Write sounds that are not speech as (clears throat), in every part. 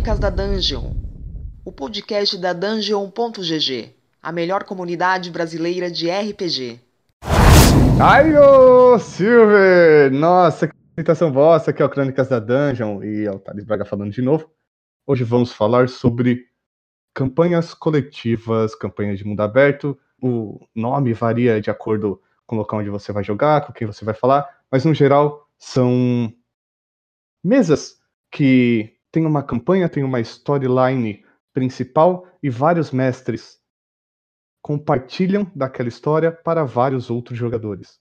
Crônicas da Dungeon, o podcast da Dungeon.gg, a melhor comunidade brasileira de RPG. Ai, ô Silver! Nossa, que apresentação vossa, que é o Crônicas da Dungeon e é o Thales Braga falando de novo. Hoje vamos falar sobre campanhas coletivas, campanhas de mundo aberto. O nome varia de acordo com o local onde você vai jogar, com quem você vai falar, mas no geral são mesas que tem uma campanha, tem uma storyline principal e vários mestres compartilham daquela história para vários outros jogadores.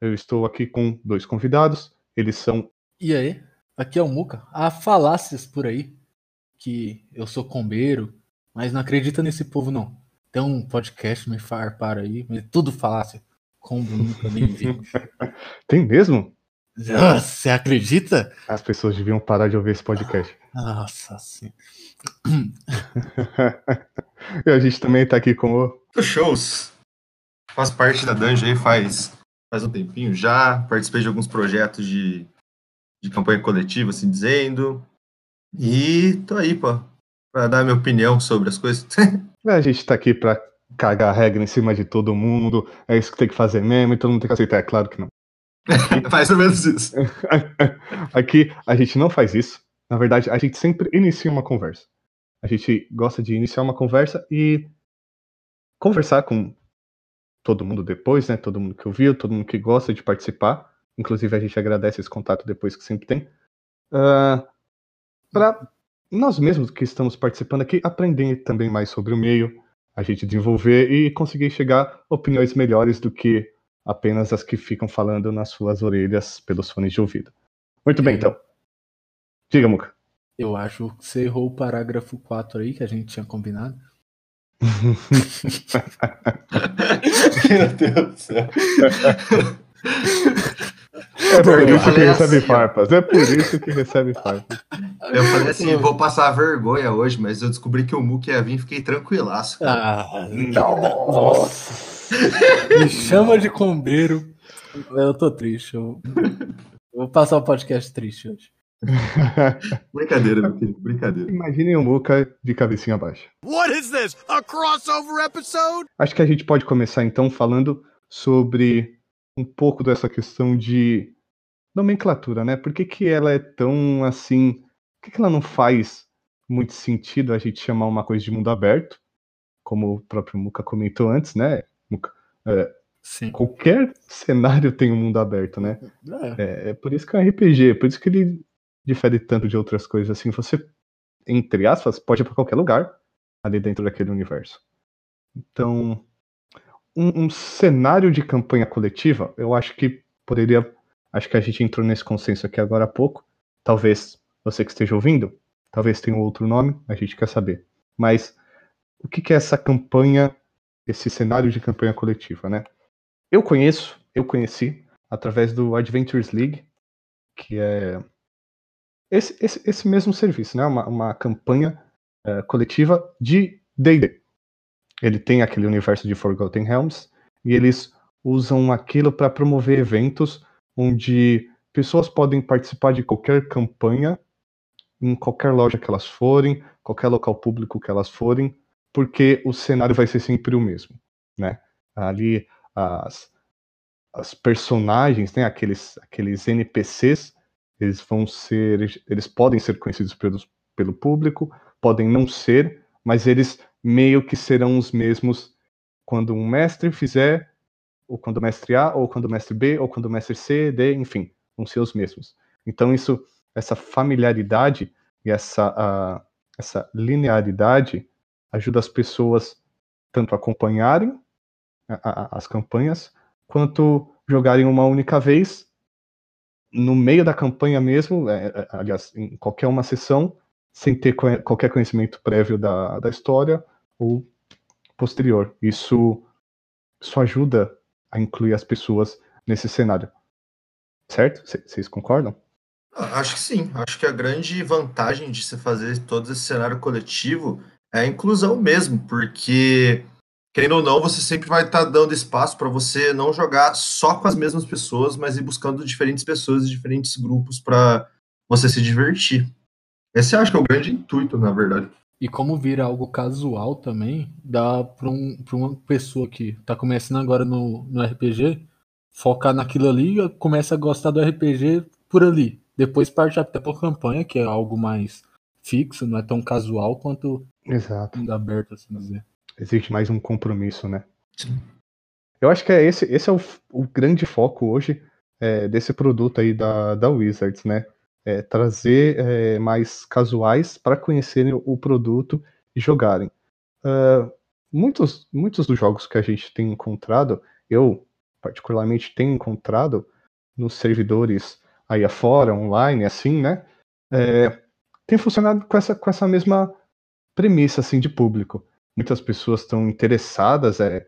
Eu estou aqui com dois convidados, eles são. E aí? Aqui é o Muca. Há falácias por aí que eu sou combeiro, mas não acredita nesse povo não. Tem um podcast me farpar aí, mas é tudo falácia. Combo nunca nem vi. (laughs) Tem mesmo? Você acredita? As pessoas deviam parar de ouvir esse podcast. Nossa sim. (laughs) e a gente também tá aqui com o. Shows. Faz parte da Dungeon aí faz, faz um tempinho já. Participei de alguns projetos de, de campanha coletiva, assim dizendo. E tô aí, pô, pra dar minha opinião sobre as coisas. (laughs) a gente tá aqui pra cagar a regra em cima de todo mundo. É isso que tem que fazer mesmo e todo mundo tem que aceitar. É claro que não. (laughs) Mais ou menos isso. (laughs) Aqui a gente não faz isso. Na verdade, a gente sempre inicia uma conversa. A gente gosta de iniciar uma conversa e conversar com todo mundo depois, né? Todo mundo que ouviu, todo mundo que gosta de participar. Inclusive, a gente agradece esse contato depois que sempre tem. Uh, ah, para nós mesmos que estamos participando aqui aprender também mais sobre o meio, a gente desenvolver e conseguir chegar a opiniões melhores do que apenas as que ficam falando nas suas orelhas pelos fones de ouvido. Muito bem, então. Diga, Muca. Eu acho que você errou o parágrafo 4 aí, que a gente tinha combinado. Meu Deus do céu. É por isso que recebe assim, farpas. É por isso que recebe farpas. Eu falei assim, vou passar vergonha hoje, mas eu descobri que o Muca ia vir e fiquei tranquilaço. Ah, nossa. (laughs) Me chama de combeiro. Eu tô triste. Eu... Vou passar o podcast triste hoje. (laughs) brincadeira, meu querido, brincadeira. Imaginem o Muca de cabecinha baixa. What is this? A crossover episode? Acho que a gente pode começar então falando sobre um pouco dessa questão de nomenclatura, né? Por que, que ela é tão assim. Por que, que ela não faz muito sentido a gente chamar uma coisa de mundo aberto? Como o próprio Muca comentou antes, né? É, Sim. Qualquer cenário tem um mundo aberto, né? É. é. É, por isso que é um RPG, é por isso que ele difere tanto de outras coisas. Assim, você, entre aspas, pode ir para qualquer lugar ali dentro daquele universo. Então, um, um, cenário de campanha coletiva, eu acho que poderia. Acho que a gente entrou nesse consenso aqui agora há pouco. Talvez você que esteja ouvindo, talvez tenha um outro nome, a gente quer saber. Mas o que, que é essa campanha esse cenário de campanha coletiva, né? Eu conheço, eu conheci através do Adventures League, que é esse, esse, esse mesmo serviço, né? Uma, uma campanha uh, coletiva de D&D. Ele tem aquele universo de Forgotten Realms e eles usam aquilo para promover eventos onde pessoas podem participar de qualquer campanha em qualquer loja que elas forem, qualquer local público que elas forem, porque o cenário vai ser sempre o mesmo, né? Ali as, as personagens, né, aqueles, aqueles NPCs, eles vão ser, eles podem ser conhecidos pelos, pelo público, podem não ser, mas eles meio que serão os mesmos quando um mestre fizer, ou quando o mestre A, ou quando o mestre B, ou quando o mestre C, D, enfim, vão ser os mesmos. Então isso, essa familiaridade e essa, uh, essa linearidade ajuda as pessoas tanto a acompanharem a, a, as campanhas, quanto jogarem uma única vez no meio da campanha mesmo, é, é, aliás, em qualquer uma sessão, sem ter qualquer conhecimento prévio da, da história ou posterior. Isso, isso ajuda a incluir as pessoas nesse cenário. Certo? Vocês concordam? Acho que sim. Acho que a grande vantagem de se fazer todo esse cenário coletivo é a inclusão mesmo, porque, querendo ou não, você sempre vai estar tá dando espaço para você não jogar só com as mesmas pessoas, mas ir buscando diferentes pessoas e diferentes grupos para você se divertir. Esse acho que é o grande intuito, na verdade. E como vira algo casual também, dá para um, uma pessoa que tá começando agora no, no RPG focar naquilo ali, começa a gostar do RPG por ali. Depois parte até por campanha, que é algo mais fixo, não é tão casual quanto Exato. aberto, assim dizer. Existe mais um compromisso, né? Sim. Eu acho que é esse, esse é o, o grande foco hoje é, desse produto aí da, da Wizards, né? É, trazer é, mais casuais para conhecerem o produto e jogarem. Uh, muitos, muitos dos jogos que a gente tem encontrado, eu particularmente tenho encontrado nos servidores aí afora, online, assim, né? É, tem funcionado com essa, com essa mesma premissa, assim, de público. Muitas pessoas estão interessadas, é,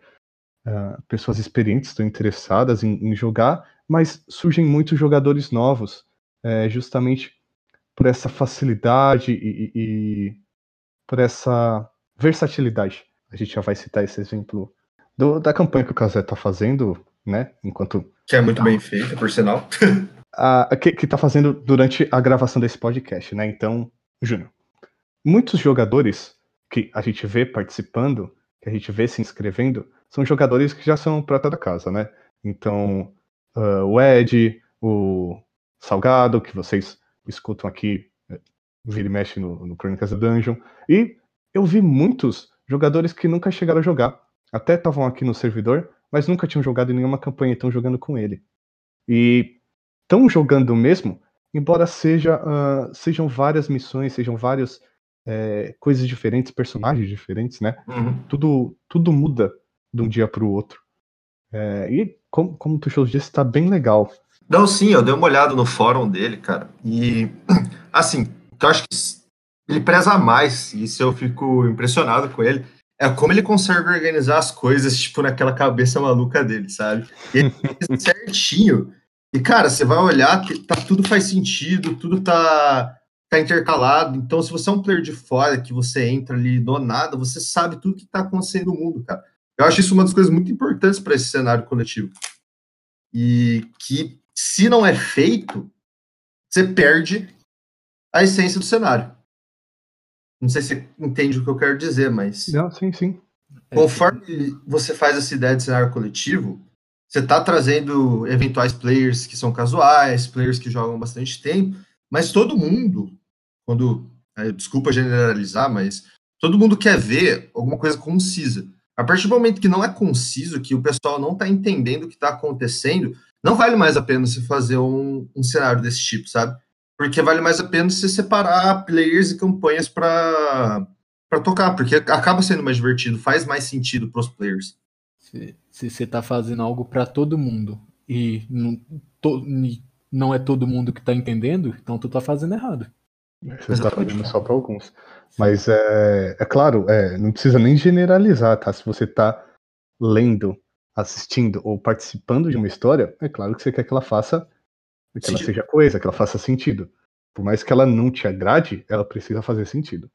uh, pessoas experientes estão interessadas em, em, jogar, mas surgem muitos jogadores novos, é, justamente por essa facilidade e, e, por essa versatilidade. A gente já vai citar esse exemplo do, da campanha que o Casé está fazendo, né? Enquanto. Que é muito bem feita, por sinal. (laughs) a, que, está fazendo durante a gravação desse podcast, né? Então, Júnior, muitos jogadores que a gente vê participando, que a gente vê se inscrevendo, são jogadores que já são prata da casa, né? Então, uh, o Ed, o Salgado, que vocês escutam aqui, eh, vira e mexe no, no Crônicas da Dungeon. E eu vi muitos jogadores que nunca chegaram a jogar. Até estavam aqui no servidor, mas nunca tinham jogado em nenhuma campanha, estão jogando com ele. E estão jogando mesmo, embora seja, uh, sejam várias missões, sejam várias é, coisas diferentes, personagens diferentes, né? Uhum. Tudo, tudo muda de um dia para o outro. É, e como, como o Tuchel disse, está bem legal. Não, sim, eu dei uma olhada no fórum dele, cara. E, (clears throat) assim, eu acho que ele preza mais, e isso eu fico impressionado com ele, é como ele consegue organizar as coisas, tipo, naquela cabeça maluca dele, sabe? Ele (laughs) certinho. E, cara, você vai olhar, tá, tudo faz sentido, tudo tá, tá intercalado. Então, se você é um player de fora, que você entra ali do nada, você sabe tudo que tá acontecendo no mundo, cara. Eu acho isso uma das coisas muito importantes para esse cenário coletivo. E que, se não é feito, você perde a essência do cenário. Não sei se você entende o que eu quero dizer, mas. Não, sim, sim. Conforme você faz essa ideia de cenário coletivo, você está trazendo eventuais players que são casuais, players que jogam bastante tempo, mas todo mundo, quando. Desculpa generalizar, mas todo mundo quer ver alguma coisa concisa. A partir do momento que não é conciso, que o pessoal não está entendendo o que está acontecendo, não vale mais a pena você fazer um, um cenário desse tipo, sabe? Porque vale mais a pena você separar players e campanhas para para tocar, porque acaba sendo mais divertido, faz mais sentido para os players. Se você está fazendo algo para todo mundo e não, to, não é todo mundo que está entendendo, então tu está fazendo errado. Você está fazendo só para alguns. Mas é, é claro, é, não precisa nem generalizar, tá? Se você está lendo, assistindo ou participando de uma história, é claro que você quer que ela faça que ela seja coisa, que ela faça sentido. Por mais que ela não te agrade, ela precisa fazer sentido.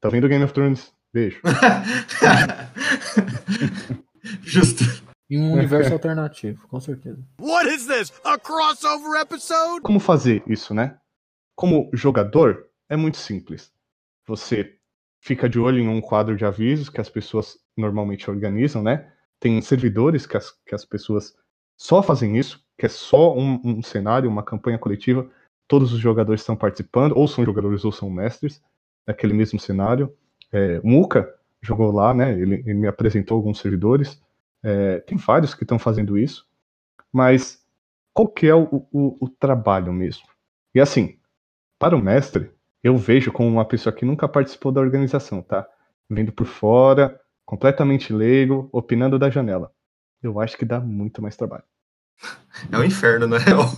Tá vendo Game of Thrones? Beijo. (laughs) Justo. Em um universo alternativo, com certeza. What is this? A crossover episode? Como fazer isso, né? Como jogador, é muito simples. Você fica de olho em um quadro de avisos que as pessoas normalmente organizam, né? Tem servidores que as, que as pessoas só fazem isso que é só um, um, cenário, uma campanha coletiva, todos os jogadores estão participando, ou são jogadores ou são mestres, naquele mesmo cenário. É, Muka jogou lá, né? Ele, ele me apresentou alguns servidores. É, tem vários que estão fazendo isso, mas qual que é o, o, o trabalho mesmo? E assim, para o mestre, eu vejo como uma pessoa que nunca participou da organização, tá? Vendo por fora, completamente leigo, opinando da janela. Eu acho que dá muito mais trabalho. (laughs) É o um inferno, (laughs) na real.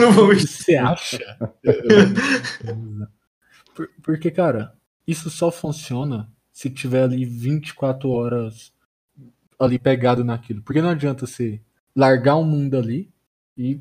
Não vou Você acha? (laughs) Porque, cara, isso só funciona se tiver ali 24 horas ali pegado naquilo. Porque não adianta você largar um mundo ali e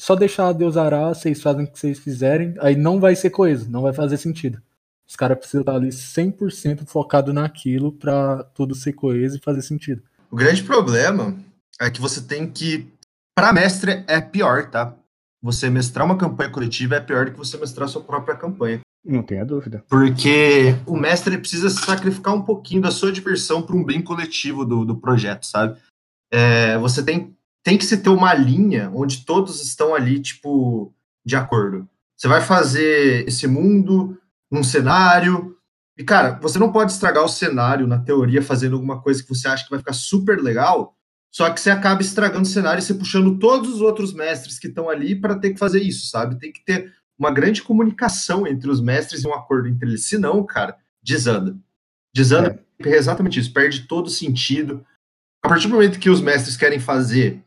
só deixar Deus arar, vocês fazem o que vocês fizerem, aí não vai ser coisa, não vai fazer sentido. Os caras precisam estar ali 100% focado naquilo para tudo ser coeso e fazer sentido. O grande problema é que você tem que. Para mestre é pior, tá? você mestrar uma campanha coletiva é pior do que você mestrar sua própria campanha. Não tenha dúvida. Porque o mestre precisa sacrificar um pouquinho da sua diversão para um bem coletivo do, do projeto, sabe? É, você tem, tem que se ter uma linha onde todos estão ali, tipo, de acordo. Você vai fazer esse mundo num cenário. E, cara, você não pode estragar o cenário na teoria fazendo alguma coisa que você acha que vai ficar super legal, só que você acaba estragando o cenário e você puxando todos os outros mestres que estão ali para ter que fazer isso, sabe? Tem que ter uma grande comunicação entre os mestres e um acordo entre eles. Senão, cara, desanda. Desanda é. é exatamente isso, perde todo sentido. A partir do momento que os mestres querem fazer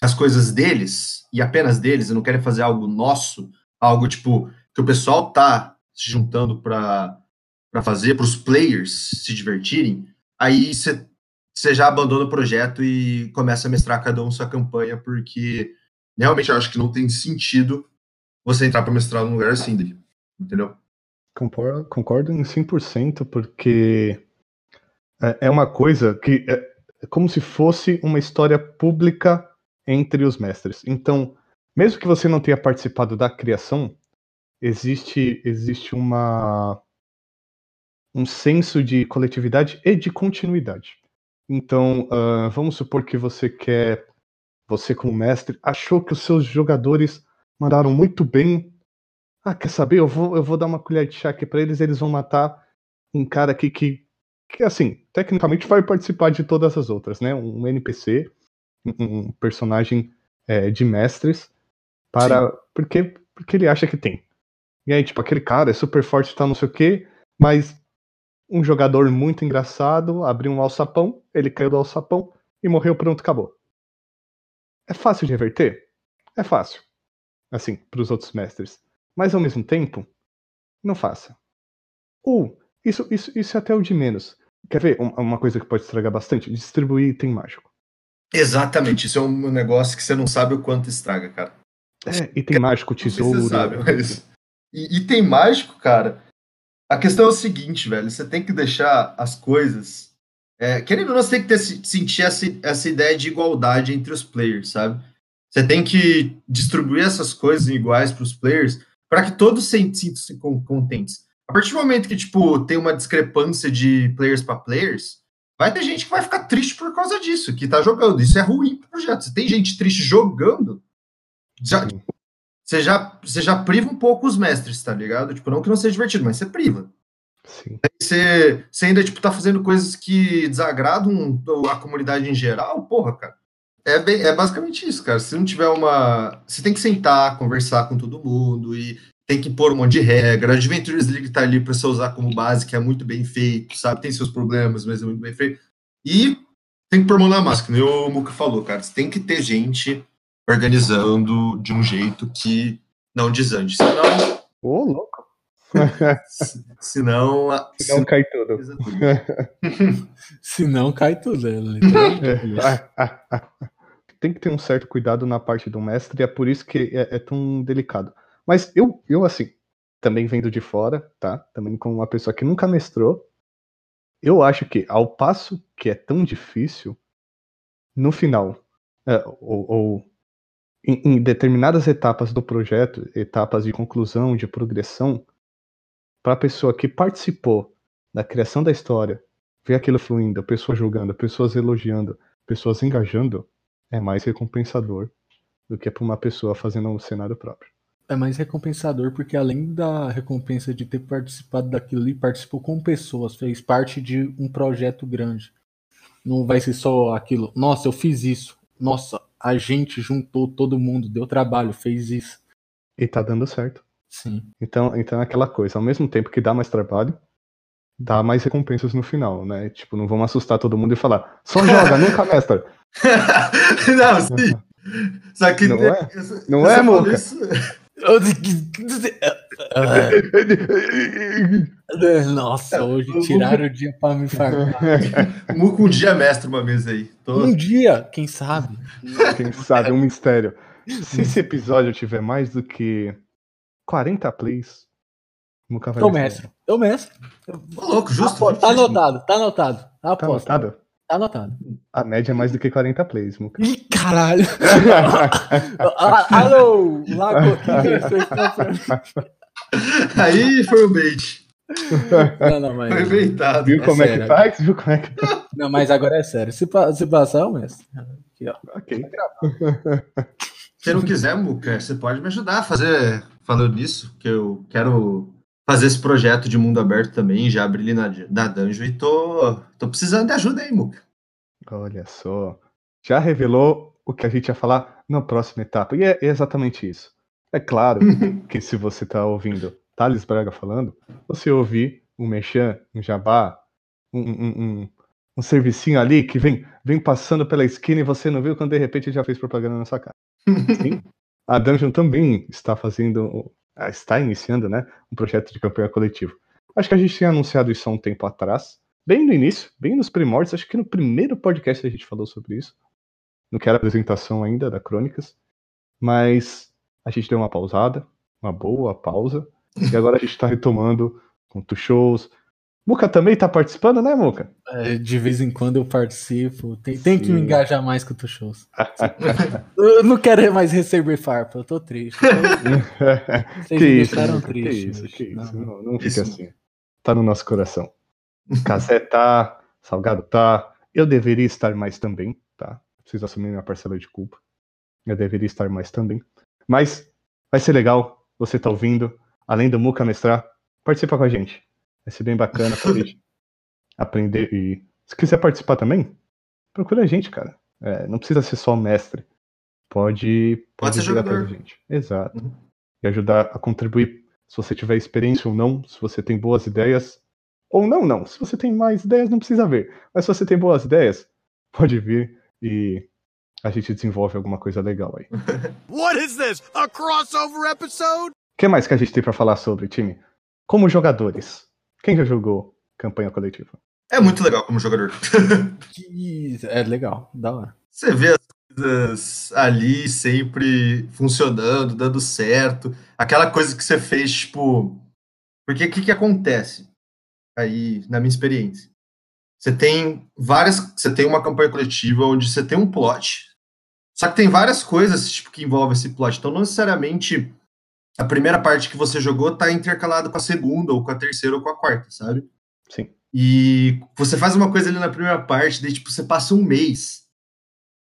as coisas deles, e apenas deles, e não querem fazer algo nosso, algo tipo que o pessoal tá se juntando para fazer, para os players se divertirem, aí você já abandona o projeto e começa a mestrar cada um sua campanha, porque realmente eu acho que não tem sentido você entrar para mestrar num lugar assim, entendeu? Concordo, concordo em 100%, porque é, é uma coisa que é, é como se fosse uma história pública entre os mestres. Então, mesmo que você não tenha participado da criação, existe existe uma um senso de coletividade e de continuidade. Então, uh, vamos supor que você quer, você como mestre, achou que os seus jogadores mandaram muito bem. Ah, quer saber? Eu vou, eu vou dar uma colher de chá aqui pra eles, eles vão matar um cara aqui que, que assim, tecnicamente vai participar de todas as outras, né? Um NPC, um personagem é, de mestres, para porque, porque ele acha que tem. E aí, tipo, aquele cara é super forte, tá não sei o quê, mas um jogador muito engraçado abriu um alçapão, ele caiu do alçapão e morreu, pronto, acabou. É fácil de reverter? É fácil assim, para os outros mestres. Mas ao mesmo tempo, não faça. Ou, isso, isso, isso é até o de menos. Quer ver uma coisa que pode estragar bastante? Distribuir item mágico. Exatamente, isso é um negócio que você não sabe o quanto estraga, cara. É, item mágico, tesouro. Você sabe, mas... E item mágico, cara, a questão é o seguinte, velho, você tem que deixar as coisas. É, querendo ou não, você tem que ter, sentir essa, essa ideia de igualdade entre os players, sabe? Você tem que distribuir essas coisas iguais para os players para que todos se sintam contentes. A partir do momento que tipo tem uma discrepância de players para players, vai ter gente que vai ficar triste por causa disso, que tá jogando. Isso é ruim pro projeto. Se tem gente triste jogando, já, tipo, você, já, você já priva um pouco os mestres, tá ligado? Tipo, não que não seja divertido, mas você priva. Sim. Você, você ainda tipo, tá fazendo coisas que desagradam a comunidade em geral, porra, cara. É, bem, é basicamente isso, cara. Se não tiver uma. Você tem que sentar, conversar com todo mundo e tem que pôr um monte de regra. A Adventures League tá ali para você usar como base, que é muito bem feito, sabe? Tem seus problemas, mas é muito bem feito. E tem que pôr mão na máscara, nem o Muka falou, cara. Você tem que ter gente organizando de um jeito que não desande. Senão. Ô, oh, louco! (laughs) senão. Senão cai tudo. senão (laughs) cai tudo. (laughs) É tem que ter um certo cuidado na parte do mestre, e é por isso que é, é tão delicado. Mas eu, eu, assim, também vendo de fora, tá? Também como uma pessoa que nunca mestrou, eu acho que ao passo que é tão difícil, no final, é, ou, ou em, em, determinadas etapas do projeto, etapas de conclusão, de progressão, para a pessoa que participou da criação da história, ver aquilo fluindo, pessoas julgando, pessoas elogiando, pessoas engajando, é mais recompensador do que para uma pessoa fazendo um cenário próprio. É mais recompensador porque além da recompensa de ter participado daquilo ali, participou com pessoas, fez parte de um projeto grande. Não vai ser só aquilo, nossa, eu fiz isso. Nossa, a gente juntou todo mundo, deu trabalho, fez isso. E tá dando certo. Sim. Então, então é aquela coisa, ao mesmo tempo que dá mais trabalho, dá mais recompensas no final, né? Tipo, não vamos assustar todo mundo e falar, só joga, (laughs) nunca mestra. (laughs) não, sim. (laughs) Só que. Não é, não é Moca? Isso... (laughs) Nossa, hoje tiraram o dia pra me farmar. (laughs) Muca um dia mestre uma vez aí. Tô... Um dia, quem sabe? Quem sabe, um mistério. Se esse episódio tiver mais do que 40 plays, Muca vai. Eu mestre. Eu mestre. louco, justo. Tá anotado, tá anotado. Tá anotado. Tá anotado. A média é mais do que 40 plays, Muca. Ih, caralho! (laughs) Alô! Lago, que (laughs) Aí foi o bait. Não, não, mas. Foi beitado. Viu É como é sério. que faz? Viu como é que Não, mas agora é sério. Se, pa- se passar, eu mestre. Aqui, ó. Ok. Se não quiser, Muca, você pode me ajudar a fazer, falando nisso, que eu quero fazer esse projeto de mundo aberto também, já abri ali na, na dungeon e tô, tô precisando de ajuda aí, Muca. Olha só. Já revelou o que a gente ia falar na próxima etapa. E é exatamente isso. É claro (laughs) que se você tá ouvindo Thales Braga falando, você ouvir um mexan, um jabá, um, um, um, um servicinho ali que vem, vem passando pela esquina e você não viu quando de repente ele já fez propaganda na sua cara. (laughs) Sim. A Dungeon também está fazendo, está iniciando, né, um projeto de campanha coletivo. Acho que a gente tinha anunciado isso há um tempo atrás, bem no início, bem nos primórdios, acho que no primeiro podcast a gente falou sobre isso, no que era a apresentação ainda da Crônicas, mas a gente deu uma pausada, uma boa pausa, e agora a gente está retomando com tu shows. Muca também tá participando, né, Muca? É, de vez em quando eu participo. Tem, tem que me engajar mais com os shows. (laughs) eu não quero mais receber farpa, eu tô triste. (laughs) Vocês que me isso, deixaram Muca, que triste. isso, bicho. que isso. Não. Não, não fica Isso. assim. Tá no nosso coração. Casé tá, Salgado tá. Eu deveria estar mais também, tá? Preciso assumir minha parcela de culpa. Eu deveria estar mais também. Mas vai ser legal. Você tá ouvindo. Além do Muca mestrar, participa com a gente. Vai ser bem bacana pra gente aprender. E se quiser participar também, procura a gente, cara. É, não precisa ser só mestre. Pode, Pode ser vir atrás jogador. gente. Exato. Uhum. E ajudar a contribuir. Se você tiver experiência ou não, se você tem boas ideias. Ou não, não. Se você tem mais ideias, não precisa ver. Mas se você tem boas ideias, pode vir e a gente desenvolve alguma coisa legal aí. O (laughs) What is this? A crossover episode? que mais que a gente tem pra falar sobre, time? Como jogadores. Quem já jogou campanha coletiva? É muito legal como jogador. (laughs) É legal, da hora. Você vê as coisas ali sempre funcionando, dando certo. Aquela coisa que você fez, tipo. Porque o que, que acontece aí, na minha experiência? Você tem várias. Você tem uma campanha coletiva onde você tem um plot. Só que tem várias coisas tipo, que envolvem esse plot. Então, não necessariamente a primeira parte que você jogou tá intercalada com a segunda, ou com a terceira, ou com a quarta, sabe? Sim. E você faz uma coisa ali na primeira parte, daí tipo, você passa um mês,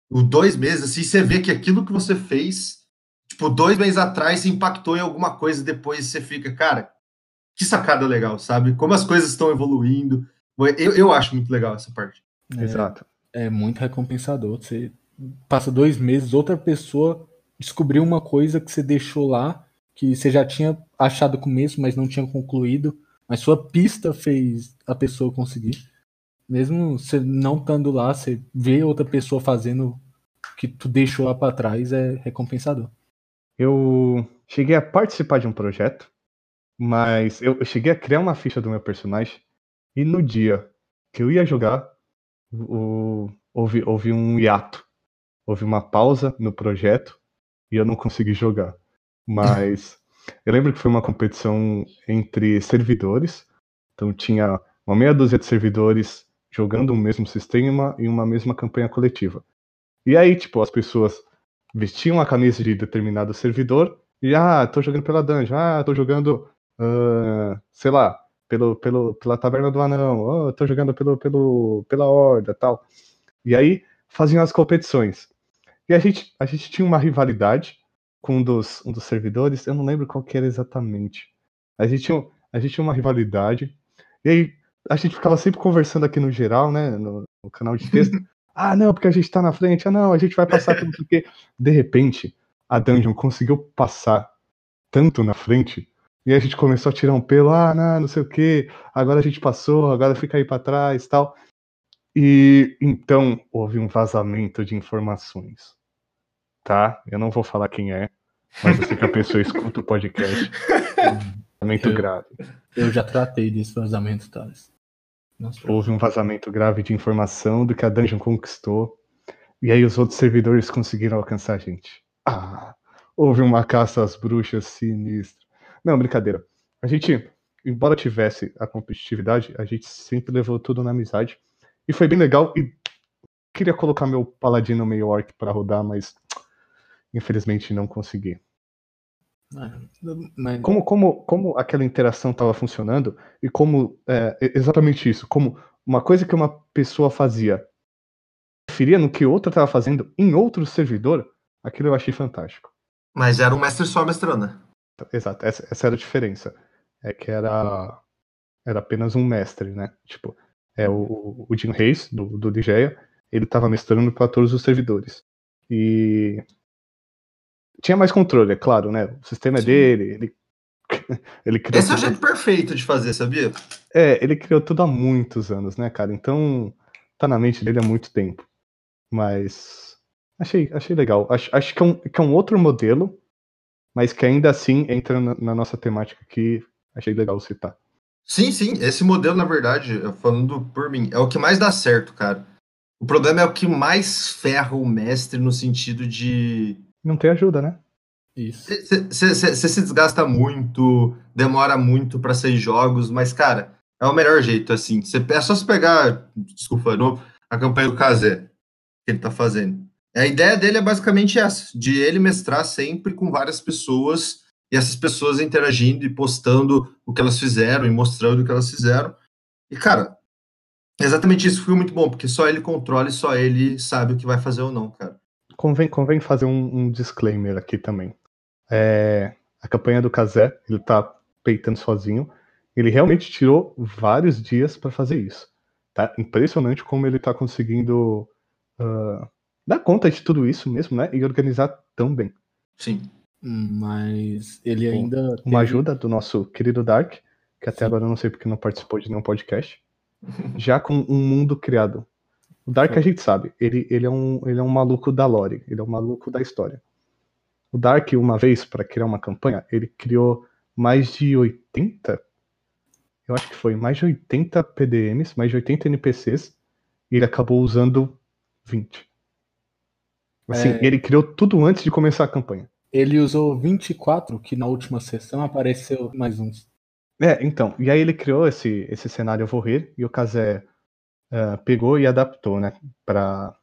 ou dois meses, assim, você vê que aquilo que você fez, tipo, dois meses atrás se impactou em alguma coisa, depois você fica, cara, que sacada legal, sabe? Como as coisas estão evoluindo. Eu, eu acho muito legal essa parte. É, Exato. é muito recompensador. Você passa dois meses, outra pessoa descobriu uma coisa que você deixou lá, que você já tinha achado no começo, mas não tinha concluído. Mas sua pista fez a pessoa conseguir. Mesmo você não estando lá, você vê outra pessoa fazendo o que tu deixou lá pra trás, é recompensador. Eu cheguei a participar de um projeto, mas eu eu cheguei a criar uma ficha do meu personagem e no dia que eu ia jogar, o- houve, houve um hiato, houve uma pausa no projeto e eu não consegui jogar. Mas (laughs) eu lembro que foi uma competição entre servidores, então tinha uma meia dúzia de servidores jogando o mesmo sistema e uma mesma campanha coletiva. E aí, tipo, as pessoas vestiam a camisa de determinado servidor e, ah, tô jogando pela dungeon, ah, tô jogando, ah, sei lá, pelo, pelo, pela Taverna do Anão, oh, tô jogando pelo, pelo, pela Horda tal. E aí faziam as competições. E a gente, a gente tinha uma rivalidade com um dos, um dos servidores, eu não lembro qual que era exatamente. A gente tinha, a gente tinha uma rivalidade, e aí a gente ficava sempre conversando aqui no geral, né, no, no canal de texto. (laughs) ah, não, porque a gente tá na frente, ah, não, a gente vai passar tudo porque de repente a dungeon conseguiu passar tanto na frente e a gente começou a tirar um pelo, ah, não, não sei o que, agora a gente passou, agora fica aí pra trás tal. E então houve um vazamento de informações. Tá? Eu não vou falar quem é, mas eu sei que a pessoa escuta o podcast. (laughs) Vazamento grave. Eu já tratei desse vazamento, Thales. Nossa, Houve um vazamento grave de informação do que a dungeon conquistou. E aí os outros servidores conseguiram alcançar a gente. Ah, houve uma caça às bruxas sinistra. Não, brincadeira. A gente, embora tivesse a competitividade, a gente sempre levou tudo na amizade. E foi bem legal. E queria colocar meu paladino meio orc para rodar, mas infelizmente não consegui. Mas... Como, como, como aquela interação estava funcionando e como é, exatamente isso, como uma coisa que uma pessoa fazia interferia no que outra estava fazendo em outro servidor, aquilo eu achei fantástico. Mas era um mestre só mestrando, né? Exato, essa, essa era a diferença. É que era, era apenas um mestre, né? Tipo, é o, o Jim Reis, do, do Digeia, ele estava mestrando para todos os servidores. E tinha mais controle, é claro, né? O sistema é Sim. é dele, ele, (laughs) ele criou. Esse é o jeito perfeito de fazer, sabia? É, ele criou tudo há muitos anos, né, cara? Então tá na mente dele há muito tempo. Mas achei, achei legal. Acho, acho que, é um, que é um outro modelo, mas que ainda assim entra na, na nossa temática aqui. Achei legal citar. Sim, sim. Esse modelo, na verdade, falando por mim, é o que mais dá certo, cara. O problema é o que mais ferra o mestre no sentido de. Não tem ajuda, né? Isso. Você se desgasta muito, demora muito para sair jogos, mas, cara, é o melhor jeito, assim. Cê, é só se pegar, desculpa, no, a campanha do Kazé que ele tá fazendo. A ideia dele é basicamente essa, de ele mestrar sempre com várias pessoas e essas pessoas interagindo e postando o que elas fizeram e mostrando o que elas fizeram. E, cara, exatamente isso foi muito bom, porque só ele controla e só ele sabe o que vai fazer ou não, cara. Convém, convém fazer um, um disclaimer aqui também. É, a campanha do Kazé, ele tá peitando sozinho. Ele realmente tirou vários dias para fazer isso. Tá impressionante como ele tá conseguindo uh, dar conta de tudo isso mesmo, né? E organizar tão bem. Sim. Mas ele ainda. Uma teve... ajuda do nosso querido Dark, que até Sim. agora eu não sei porque não participou de nenhum podcast. já com um mundo criado o Dark a gente sabe, ele, ele, é um, ele é um maluco da lore, ele é um maluco da história. O Dark, uma vez, para criar uma campanha, ele criou mais de 80, eu acho que foi mais de 80 PDMs, mais de 80 NPCs, e ele acabou usando 20. Assim, é... ele criou tudo antes de começar a campanha. Ele usou 24, que na última sessão apareceu mais uns. É, então, e aí ele criou esse, esse cenário Vorrer, e o Kazé uh, pegou e adaptou, né? Pra...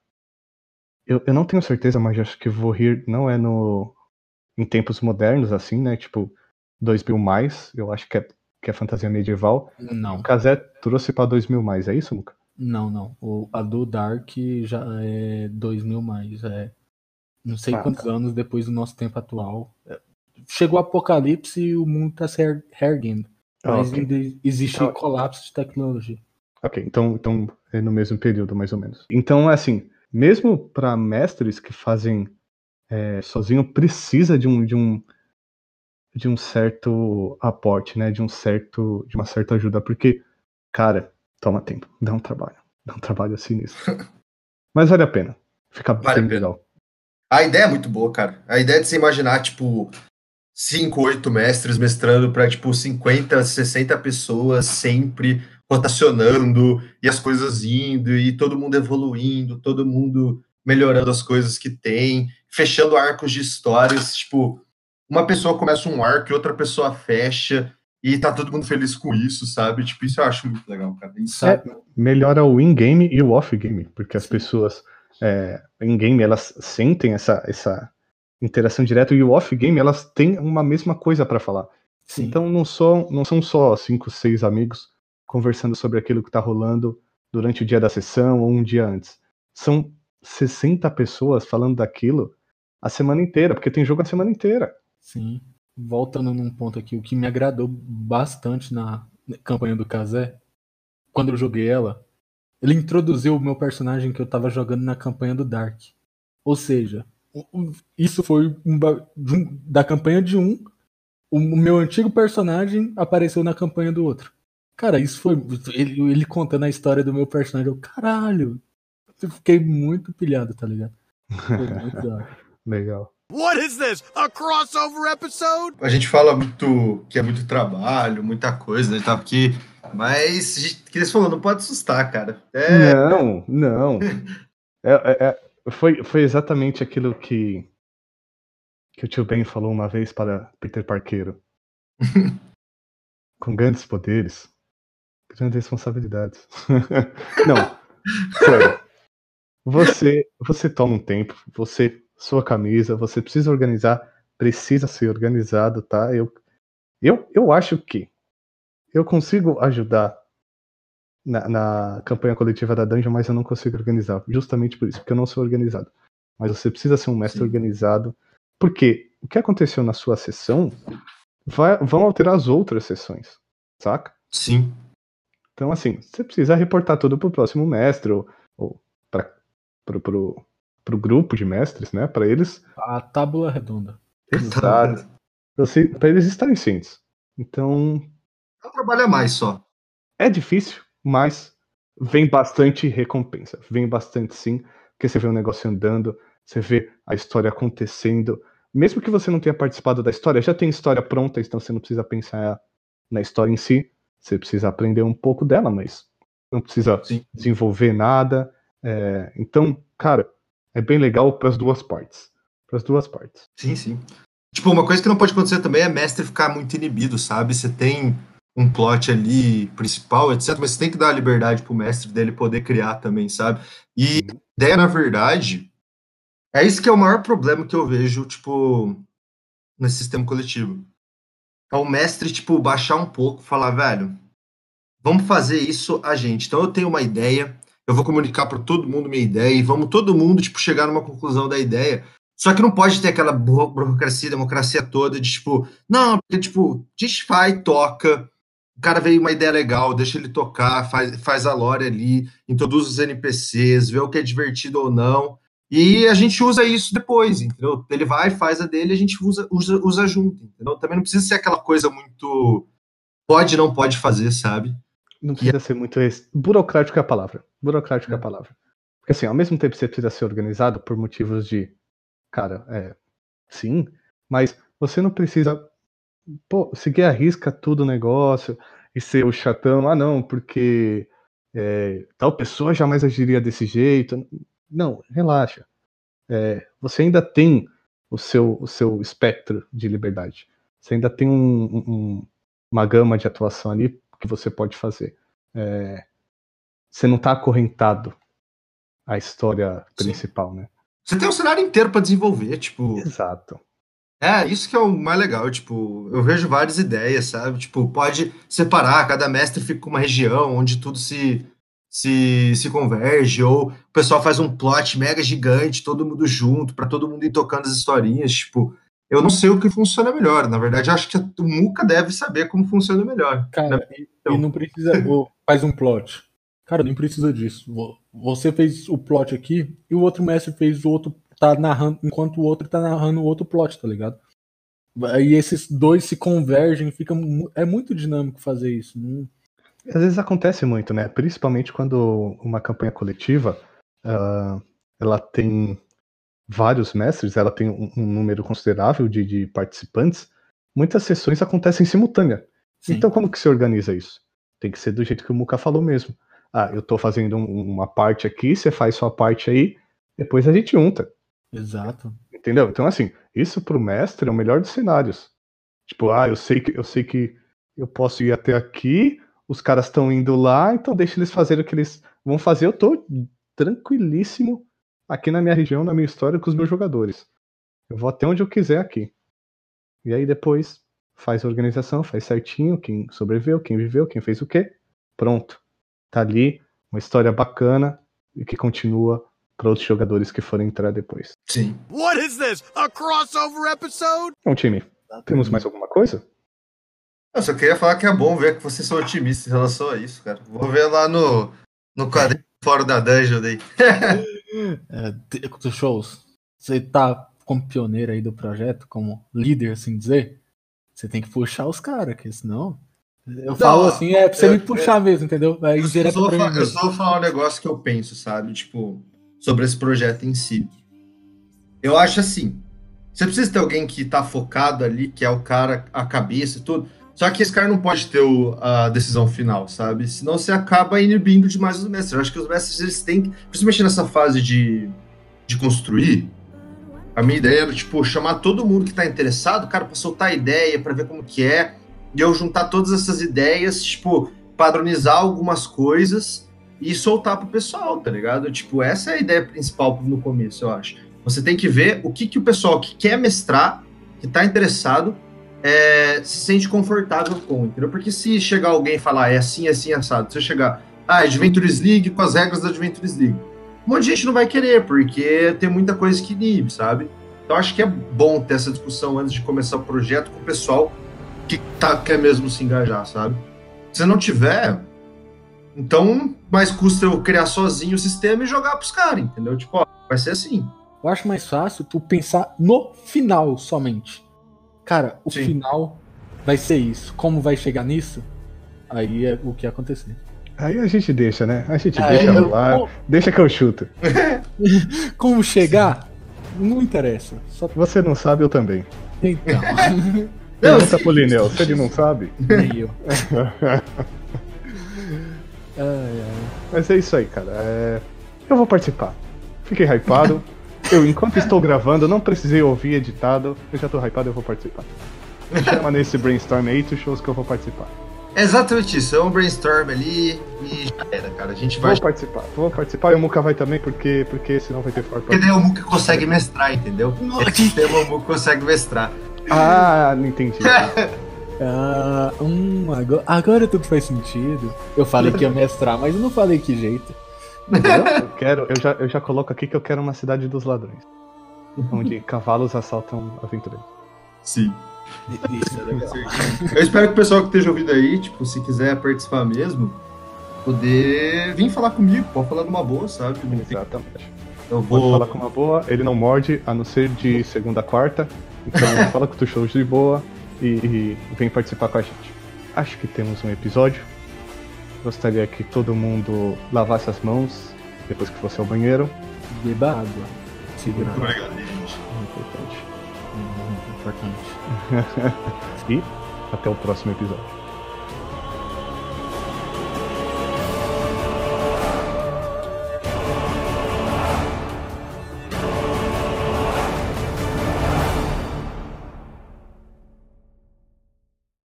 Eu, eu não tenho certeza, mas acho que Vorrir não é no em tempos modernos, assim, né? Tipo, 2000 mais, eu acho que é, que é fantasia medieval. Não. O Kazé trouxe pra 2000 mais, é isso, Luca? Não, não. O, a do Dark já é 2000 mais. É, não sei ah, quantos tá. anos depois do nosso tempo atual. Chegou o apocalipse e o mundo tá se erguendo. Ah, mas okay. ainda existe ah, colapso de tecnologia. Ok, então, então é no mesmo período, mais ou menos. Então, assim, mesmo para mestres que fazem é, sozinho, precisa de um, de um de um certo aporte, né? De um certo, de uma certa ajuda, porque, cara, toma tempo, dá um trabalho, dá um trabalho assim nisso. (laughs) Mas vale a pena, fica vale bem legal. A ideia é muito boa, cara. A ideia de se imaginar, tipo, 5, 8 mestres mestrando para tipo 50, 60 pessoas sempre rotacionando e as coisas indo e todo mundo evoluindo, todo mundo melhorando as coisas que tem, fechando arcos de histórias, tipo, uma pessoa começa um arco e outra pessoa fecha e tá todo mundo feliz com isso, sabe? Tipo, isso eu acho muito legal, cara. Isso é, melhora o in-game e o off-game, porque as pessoas é, in-game elas sentem essa, essa interação direta e o off-game elas têm uma mesma coisa para falar. Sim. Então não, só, não são só cinco, seis amigos conversando sobre aquilo que está rolando durante o dia da sessão ou um dia antes. São 60 pessoas falando daquilo a semana inteira, porque tem jogo a semana inteira. Sim. Voltando num ponto aqui, o que me agradou bastante na campanha do Kazé, quando eu joguei ela, ele introduziu o meu personagem que eu tava jogando na campanha do Dark. Ou seja, isso foi um, da campanha de um, o meu antigo personagem apareceu na campanha do outro. Cara, isso foi. Ele, ele contando a história do meu personagem. Eu, caralho! Eu fiquei muito pilhado, tá ligado? Foi muito (laughs) Legal. What is this? A crossover episode? A gente fala muito que é muito trabalho, muita coisa, né? Tá aqui. Mas, que eles falou, não pode assustar, cara. É... Não, não. (laughs) é, é, é, foi, foi exatamente aquilo que, que o tio Ben falou uma vez para Peter Parqueiro. (laughs) Com grandes poderes, grandes responsabilidades. (laughs) Não, sério. Você, você toma um tempo, você, sua camisa, você precisa organizar, precisa ser organizado, tá? Eu, eu, eu acho que eu consigo ajudar na, na, campanha coletiva da Dungeon, mas eu não consigo organizar. Justamente por isso, porque eu não sou organizado. Mas você precisa ser um mestre Sim. organizado. Porque o que aconteceu na sua sessão vai, vão alterar as outras sessões, saca? Sim. Então, assim, você precisa reportar tudo pro próximo mestre, ou, ou para pro, pro, pro grupo de mestres, né? Para eles. A tábula redonda. Exato. para eles estarem cientes. Então. Ela trabalha mais só. É difícil, mas vem bastante recompensa. Vem bastante sim, porque você vê o negócio andando, você vê a história acontecendo. Mesmo que você não tenha participado da história, já tem história pronta, então você não precisa pensar na história em si. Você precisa aprender um pouco dela, mas não precisa sim. desenvolver nada. É, então, cara, é bem legal para as duas partes. Para as duas partes. Sim, sim. Tipo, uma coisa que não pode acontecer também é mestre ficar muito inibido, sabe? Você tem um plot ali principal, etc. Mas você tem que dar a liberdade pro mestre dele poder criar também, sabe? E a ideia, na verdade, é isso que é o maior problema que eu vejo, tipo, nesse sistema coletivo. É o mestre, tipo, baixar um pouco, falar, velho, vamos fazer isso a gente. Então eu tenho uma ideia, eu vou comunicar para todo mundo minha ideia e vamos todo mundo, tipo, chegar numa conclusão da ideia. Só que não pode ter aquela burocracia, democracia toda de, tipo, não, porque, tipo, vai, toca, o cara veio uma ideia legal, deixa ele tocar, faz, faz a lore ali, introduz os NPCs, vê o que é divertido ou não. E a gente usa isso depois, entendeu? Ele vai, faz a dele, a gente usa, usa, usa junto, entendeu? Também não precisa ser aquela coisa muito pode, não pode fazer, sabe? Não precisa e... ser muito. Burocrático é a palavra. Burocrático é. é a palavra. Porque assim, ao mesmo tempo você precisa ser organizado por motivos de. Cara, é. Sim, mas você não precisa pô, seguir a risca tudo o negócio e ser o chatão, ah não, porque é, tal pessoa jamais agiria desse jeito. Não, relaxa. É, você ainda tem o seu, o seu espectro de liberdade. Você ainda tem um, um, uma gama de atuação ali que você pode fazer. É, você não está acorrentado à história principal, Sim. né? Você tem um cenário inteiro para desenvolver, tipo. Exato. É, isso que é o mais legal, tipo, eu vejo várias ideias, sabe? Tipo, pode separar, cada mestre fica com uma região onde tudo se, se, se converge, ou o pessoal faz um plot mega gigante, todo mundo junto, para todo mundo ir tocando as historinhas, tipo, eu não sei o que funciona melhor, na verdade, acho que o Muca deve saber como funciona melhor. Cara, né? então... e não precisa, faz um plot. Cara, nem precisa disso. Você fez o plot aqui e o outro mestre fez o outro tá narrando, enquanto o outro tá narrando o outro plot, tá ligado? Aí esses dois se convergem, fica é muito dinâmico fazer isso. Não... Às vezes acontece muito, né? Principalmente quando uma campanha coletiva uh, ela tem vários mestres, ela tem um, um número considerável de, de, participantes. Muitas sessões acontecem simultânea. Sim. Então como que se organiza isso? Tem que ser do jeito que o Muka falou mesmo. Ah, eu tô fazendo um, uma parte aqui, você faz sua parte aí, depois a gente junta. Exato. Entendeu? Então, assim, isso pro mestre é o melhor dos cenários. Tipo, ah, eu sei que eu sei que eu posso ir até aqui, os caras estão indo lá, então deixa eles fazerem o que eles vão fazer. Eu tô tranquilíssimo aqui na minha região, na minha história, com os meus jogadores. Eu vou até onde eu quiser aqui. E aí depois faz a organização, faz certinho, quem sobreviveu, quem viveu, quem fez o quê. Pronto. Tá ali, uma história bacana e que continua para outros jogadores que forem entrar depois. Sim. What is this? A crossover episode? Bom, time, temos mais alguma coisa? Eu só queria falar que é bom ver que vocês são otimistas em relação a isso, cara. Vou ver lá no, no quadrinho fora da dungeon daí. (laughs) é, shows, você tá como pioneiro aí do projeto, como líder, assim dizer, você tem que puxar os caras, que senão eu não, falo assim, é pra você eu, me puxar eu, mesmo, entendeu? É eu, só vou, eu só vou falar um negócio que eu penso, sabe? Tipo, sobre esse projeto em si. Eu acho assim, você precisa ter alguém que está focado ali, que é o cara, a cabeça e tudo. Só que esse cara não pode ter o, a decisão final, sabe? Senão você acaba inibindo demais os mestres. Eu acho que os mestres eles têm, principalmente nessa fase de, de construir, a minha ideia era, tipo, chamar todo mundo que está interessado, cara, para soltar ideia, para ver como que é, e eu juntar todas essas ideias, tipo, padronizar algumas coisas e soltar pro pessoal, tá ligado? Tipo, essa é a ideia principal no começo, eu acho. Você tem que ver o que, que o pessoal que quer mestrar, que tá interessado, é, se sente confortável com, entendeu? Porque se chegar alguém e falar é assim, é assim, assado, se eu chegar, ah, Adventures League com as regras da Adventures League, um monte de gente não vai querer, porque tem muita coisa que inibe, sabe? Então acho que é bom ter essa discussão antes de começar o projeto com o pessoal que tá, quer mesmo se engajar, sabe? Se não tiver, então mais custa eu criar sozinho o sistema e jogar pros caras, entendeu? Tipo, ó, vai ser assim. Eu acho mais fácil tu pensar no final somente. Cara, o Sim. final vai ser isso. Como vai chegar nisso? Aí é o que acontecer. Aí a gente deixa, né? A gente deixa eu... lá, deixa que eu chuto. (laughs) Como chegar? Não interessa. Só... Você não sabe, eu também. Então. (laughs) Pergunta pro Linel, se ele não sabe. Nem eu. (laughs) ai, ai. Mas é isso aí, cara. É... Eu vou participar. Fiquei hypado. Eu, enquanto estou gravando, não precisei ouvir editado. Eu já tô hypado, eu vou participar. Chama nesse brainstorm aí, tu shows que eu vou participar. É exatamente isso, é um brainstorm ali e já era, cara. A gente vai. Vou participar, vou participar e o Muka vai também, porque, porque senão vai ter forte. Porque daí o Muka consegue mestrar, entendeu? Esse tema o Muka consegue mestrar. Ah, não entendi. (laughs) ah, hum, agora, agora tudo faz sentido. Eu falei que ia mestrar, mas eu não falei que jeito. (laughs) Eu quero, eu já, eu já coloco aqui que eu quero uma cidade dos ladrões. Onde cavalos assaltam aventureiros. Sim. Isso é legal. Eu espero que o pessoal que esteja ouvindo aí, tipo, se quiser participar mesmo, poder vir falar comigo, pode falar numa boa, sabe? Exatamente. Eu vou... Pode falar com uma boa, ele não morde, a não ser de segunda a quarta. Então (laughs) fala com o show de boa e, e vem participar com a gente. Acho que temos um episódio. Gostaria que todo mundo lavasse as mãos depois que fosse ao banheiro. Beba água. Segura. Muito importante. Muito importante. (laughs) e até o próximo episódio.